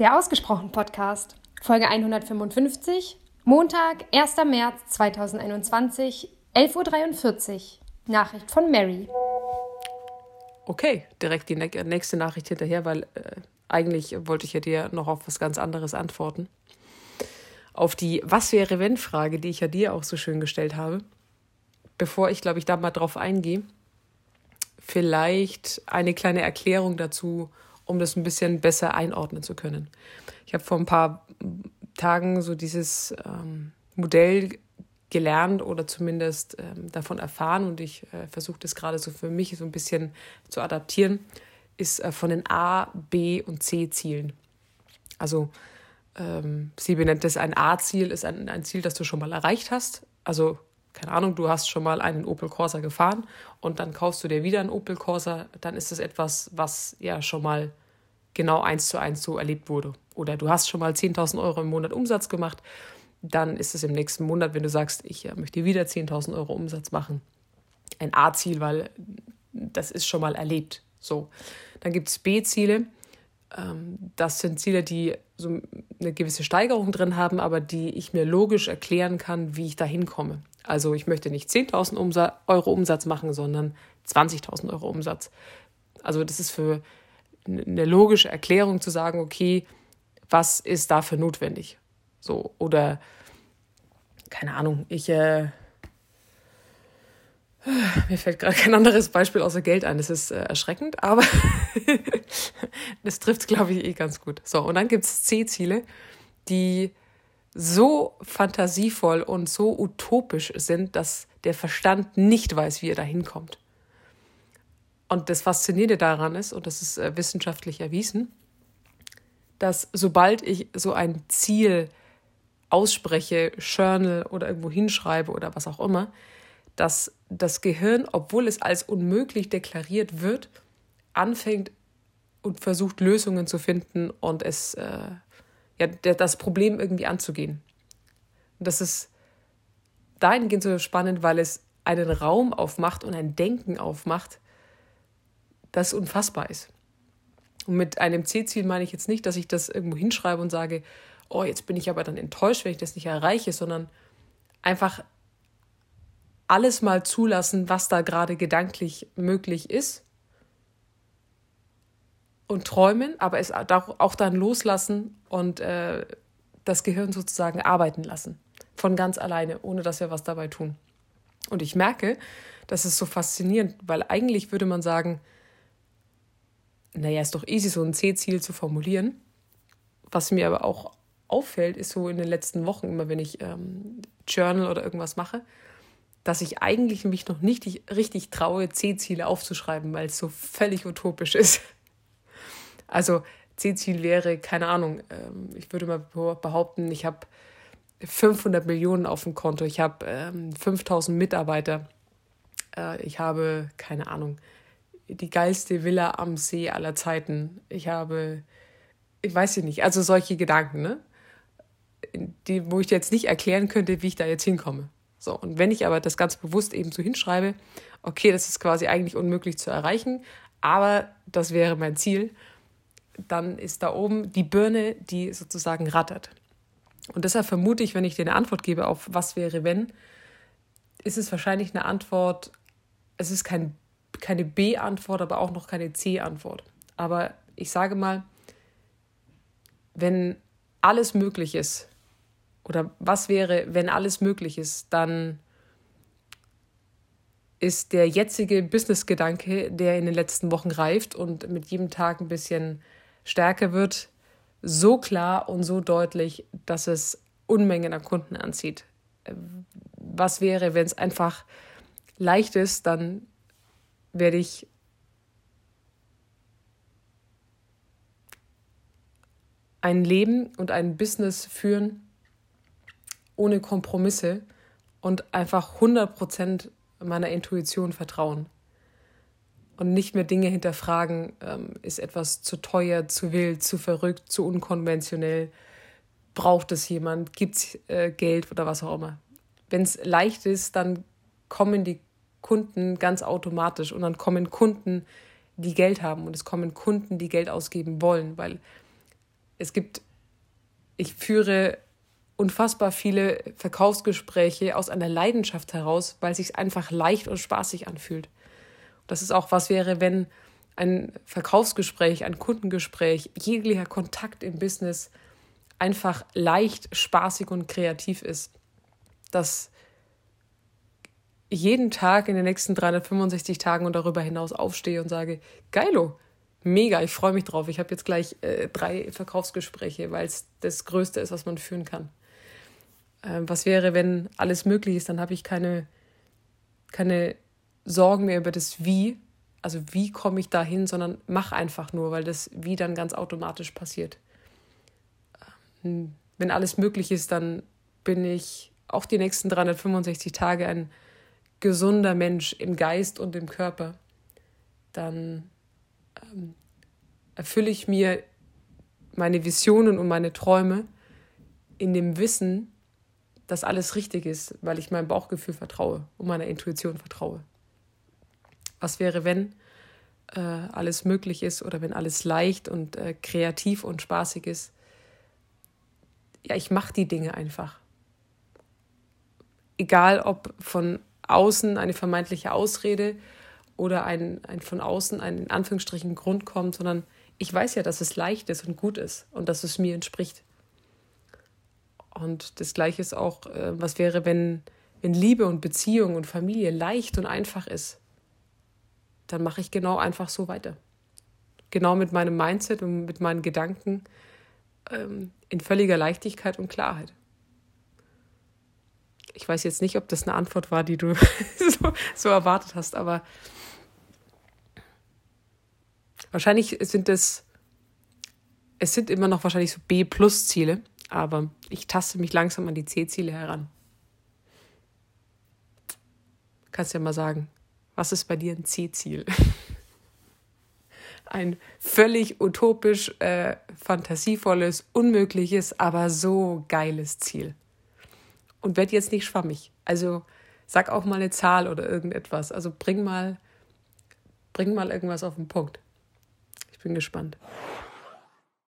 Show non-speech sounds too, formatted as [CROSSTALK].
Der Ausgesprochen Podcast, Folge 155, Montag, 1. März 2021, 11.43 Uhr. Nachricht von Mary. Okay, direkt die nächste Nachricht hinterher, weil äh, eigentlich wollte ich ja dir noch auf was ganz anderes antworten. Auf die Was wäre wenn Frage, die ich ja dir auch so schön gestellt habe. Bevor ich, glaube ich, da mal drauf eingehe, vielleicht eine kleine Erklärung dazu, um das ein bisschen besser einordnen zu können. Ich habe vor ein paar Tagen so dieses ähm, Modell gelernt oder zumindest ähm, davon erfahren und ich äh, versuche das gerade so für mich so ein bisschen zu adaptieren, ist äh, von den A, B und C Zielen. Also ähm, sie benennt das ein A-Ziel, ist ein, ein Ziel, das du schon mal erreicht hast. Also keine Ahnung, du hast schon mal einen Opel Corsa gefahren und dann kaufst du dir wieder einen Opel Corsa, dann ist das etwas, was ja schon mal genau eins zu eins so erlebt wurde. Oder du hast schon mal 10.000 Euro im Monat Umsatz gemacht, dann ist es im nächsten Monat, wenn du sagst, ich äh, möchte wieder 10.000 Euro Umsatz machen, ein A-Ziel, weil das ist schon mal erlebt. So, dann gibt es B-Ziele. Ähm, das sind Ziele, die so eine gewisse Steigerung drin haben, aber die ich mir logisch erklären kann, wie ich da hinkomme. Also ich möchte nicht 10.000 Euro Umsatz machen, sondern 20.000 Euro Umsatz. Also das ist für eine logische Erklärung zu sagen, okay, was ist dafür notwendig? So, oder keine Ahnung, ich äh, [SIGHS] mir fällt gerade kein anderes Beispiel außer Geld ein. Das ist äh, erschreckend, aber [LAUGHS] das trifft, glaube ich, eh ganz gut. So, und dann gibt es C-Ziele, die so fantasievoll und so utopisch sind, dass der Verstand nicht weiß, wie er da hinkommt. Und das Faszinierende daran ist, und das ist äh, wissenschaftlich erwiesen, dass sobald ich so ein Ziel ausspreche, journal oder irgendwo hinschreibe oder was auch immer, dass das Gehirn, obwohl es als unmöglich deklariert wird, anfängt und versucht Lösungen zu finden und es äh, ja, das Problem irgendwie anzugehen. Und das ist dahingehend so spannend, weil es einen Raum aufmacht und ein Denken aufmacht, das unfassbar ist. Und mit einem C-Ziel meine ich jetzt nicht, dass ich das irgendwo hinschreibe und sage, oh, jetzt bin ich aber dann enttäuscht, wenn ich das nicht erreiche, sondern einfach alles mal zulassen, was da gerade gedanklich möglich ist und träumen, aber es auch dann loslassen und äh, das Gehirn sozusagen arbeiten lassen. Von ganz alleine, ohne dass wir was dabei tun. Und ich merke, das ist so faszinierend, weil eigentlich würde man sagen, naja, ist doch easy, so ein C-Ziel zu formulieren. Was mir aber auch auffällt, ist so in den letzten Wochen, immer wenn ich ähm, Journal oder irgendwas mache, dass ich eigentlich mich noch nicht richtig traue, C-Ziele aufzuschreiben, weil es so völlig utopisch ist. Also C-Ziel wäre, keine Ahnung, ähm, ich würde mal behaupten, ich habe 500 Millionen auf dem Konto, ich habe ähm, 5000 Mitarbeiter, äh, ich habe, keine Ahnung, die geilste Villa am See aller Zeiten, ich habe, ich weiß nicht, also solche Gedanken, ne? Die, wo ich jetzt nicht erklären könnte, wie ich da jetzt hinkomme. So, und wenn ich aber das ganz bewusst eben so hinschreibe, okay, das ist quasi eigentlich unmöglich zu erreichen, aber das wäre mein Ziel, dann ist da oben die Birne, die sozusagen rattert. Und deshalb vermute ich, wenn ich dir eine Antwort gebe auf was wäre wenn, ist es wahrscheinlich eine Antwort, es ist kein, keine B-Antwort, aber auch noch keine C-Antwort. Aber ich sage mal, wenn alles möglich ist, oder was wäre, wenn alles möglich ist, dann ist der jetzige Business-Gedanke, der in den letzten Wochen reift und mit jedem Tag ein bisschen stärker wird, so klar und so deutlich, dass es Unmengen an Kunden anzieht. Was wäre, wenn es einfach leicht ist, dann werde ich ein Leben und ein Business führen, ohne Kompromisse und einfach 100% meiner Intuition vertrauen. Und nicht mehr Dinge hinterfragen, ähm, ist etwas zu teuer, zu wild, zu verrückt, zu unkonventionell, braucht es jemand, gibt es äh, Geld oder was auch immer. Wenn es leicht ist, dann kommen die Kunden ganz automatisch und dann kommen Kunden, die Geld haben und es kommen Kunden, die Geld ausgeben wollen, weil es gibt, ich führe unfassbar viele Verkaufsgespräche aus einer Leidenschaft heraus, weil es sich einfach leicht und spaßig anfühlt. Das ist auch was wäre, wenn ein Verkaufsgespräch, ein Kundengespräch, jeglicher Kontakt im Business einfach leicht, spaßig und kreativ ist. Dass jeden Tag in den nächsten 365 Tagen und darüber hinaus aufstehe und sage, geilo, mega, ich freue mich drauf. Ich habe jetzt gleich äh, drei Verkaufsgespräche, weil es das Größte ist, was man führen kann. Ähm, was wäre, wenn alles möglich ist, dann habe ich keine, keine Sorgen mehr über das Wie, also wie komme ich da hin, sondern mach einfach nur, weil das Wie dann ganz automatisch passiert. Ähm, wenn alles möglich ist, dann bin ich auch die nächsten 365 Tage ein gesunder Mensch im Geist und im Körper. Dann ähm, erfülle ich mir meine Visionen und meine Träume in dem Wissen, dass alles richtig ist, weil ich meinem Bauchgefühl vertraue und meiner Intuition vertraue. Was wäre, wenn äh, alles möglich ist oder wenn alles leicht und äh, kreativ und spaßig ist? Ja, ich mache die Dinge einfach. Egal ob von außen eine vermeintliche Ausrede oder ein, ein von außen ein in Anführungsstrichen Grund kommt, sondern ich weiß ja, dass es leicht ist und gut ist und dass es mir entspricht. Und das Gleiche ist auch, äh, was wäre, wenn, wenn Liebe und Beziehung und Familie leicht und einfach ist, dann mache ich genau einfach so weiter. Genau mit meinem Mindset und mit meinen Gedanken ähm, in völliger Leichtigkeit und Klarheit. Ich weiß jetzt nicht, ob das eine Antwort war, die du [LAUGHS] so, so erwartet hast, aber wahrscheinlich sind es, es sind immer noch wahrscheinlich so B-Plus-Ziele aber ich taste mich langsam an die C-Ziele heran. Kannst ja mal sagen, was ist bei dir ein C-Ziel? [LAUGHS] ein völlig utopisch, äh, fantasievolles, unmögliches, aber so geiles Ziel. Und werd jetzt nicht schwammig. Also sag auch mal eine Zahl oder irgendetwas. Also bring mal, bring mal irgendwas auf den Punkt. Ich bin gespannt.